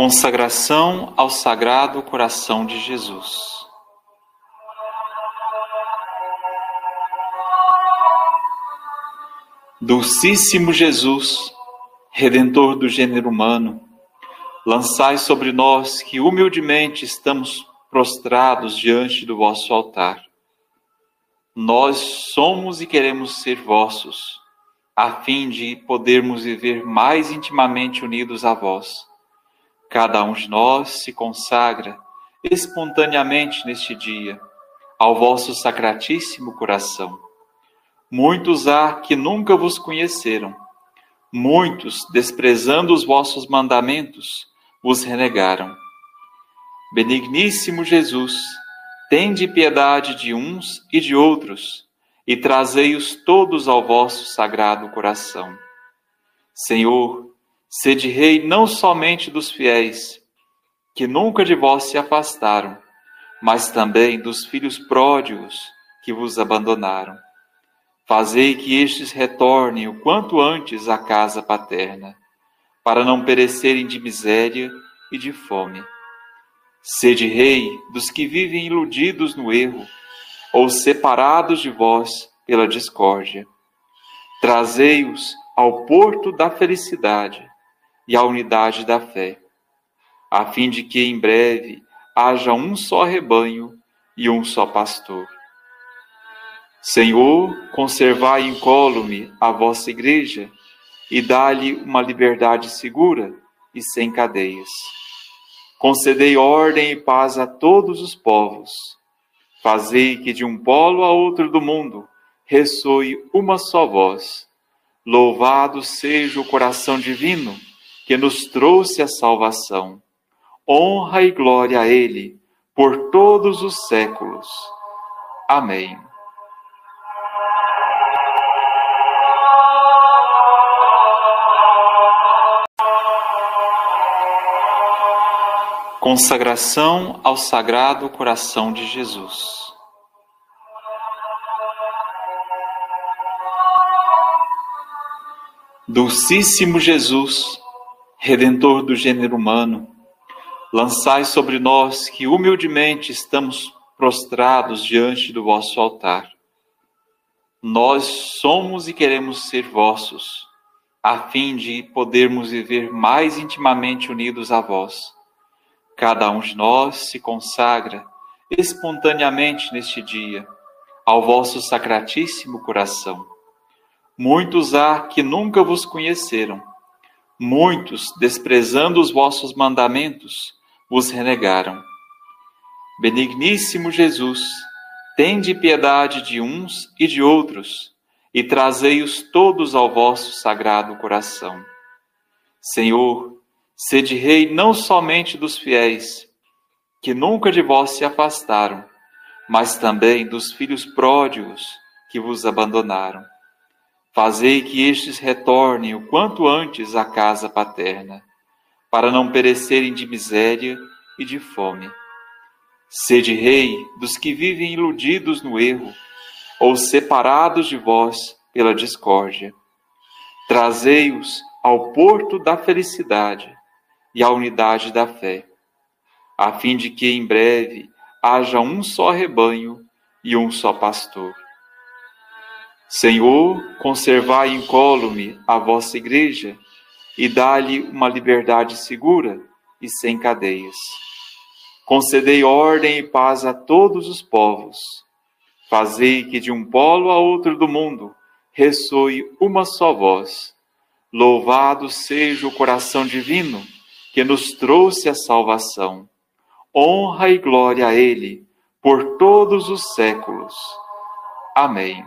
Consagração ao Sagrado Coração de Jesus. Dulcíssimo Jesus, Redentor do gênero humano, lançai sobre nós que humildemente estamos prostrados diante do vosso altar. Nós somos e queremos ser vossos, a fim de podermos viver mais intimamente unidos a vós Cada um de nós se consagra espontaneamente neste dia ao vosso sacratíssimo coração. Muitos há que nunca vos conheceram, muitos, desprezando os vossos mandamentos, vos renegaram. Benigníssimo Jesus, tende piedade de uns e de outros, e trazei-os todos ao vosso sagrado coração. Senhor, Sede rei não somente dos fiéis, que nunca de vós se afastaram, mas também dos filhos pródigos que vos abandonaram. Fazei que estes retornem o quanto antes à casa paterna, para não perecerem de miséria e de fome. Sede rei dos que vivem iludidos no erro, ou separados de vós pela discórdia. Trazei-os ao porto da felicidade e a unidade da fé, a fim de que em breve haja um só rebanho e um só pastor. Senhor, conservai incólume a vossa igreja e dá-lhe uma liberdade segura e sem cadeias. Concedei ordem e paz a todos os povos. Fazei que de um polo a outro do mundo ressoe uma só voz. Louvado seja o coração divino que nos trouxe a salvação. Honra e glória a Ele por todos os séculos. Amém. Consagração ao Sagrado Coração de Jesus. Dulcíssimo Jesus, Redentor do gênero humano, lançai sobre nós que humildemente estamos prostrados diante do vosso altar. Nós somos e queremos ser vossos, a fim de podermos viver mais intimamente unidos a vós. Cada um de nós se consagra espontaneamente neste dia ao vosso sacratíssimo coração. Muitos há que nunca vos conheceram Muitos, desprezando os vossos mandamentos, vos renegaram. Benigníssimo Jesus, tende piedade de uns e de outros, e trazei-os todos ao vosso sagrado coração. Senhor, sede rei não somente dos fiéis, que nunca de vós se afastaram, mas também dos filhos pródigos que vos abandonaram. Fazei que estes retornem o quanto antes à casa paterna, para não perecerem de miséria e de fome. Sede rei dos que vivem iludidos no erro, ou separados de vós pela discórdia. Trazei-os ao porto da felicidade e à unidade da fé, a fim de que em breve haja um só rebanho e um só pastor. Senhor, conservai incólume a vossa igreja e dá-lhe uma liberdade segura e sem cadeias. Concedei ordem e paz a todos os povos. Fazei que de um polo a outro do mundo ressoe uma só voz. Louvado seja o coração divino que nos trouxe a salvação. Honra e glória a Ele por todos os séculos. Amém.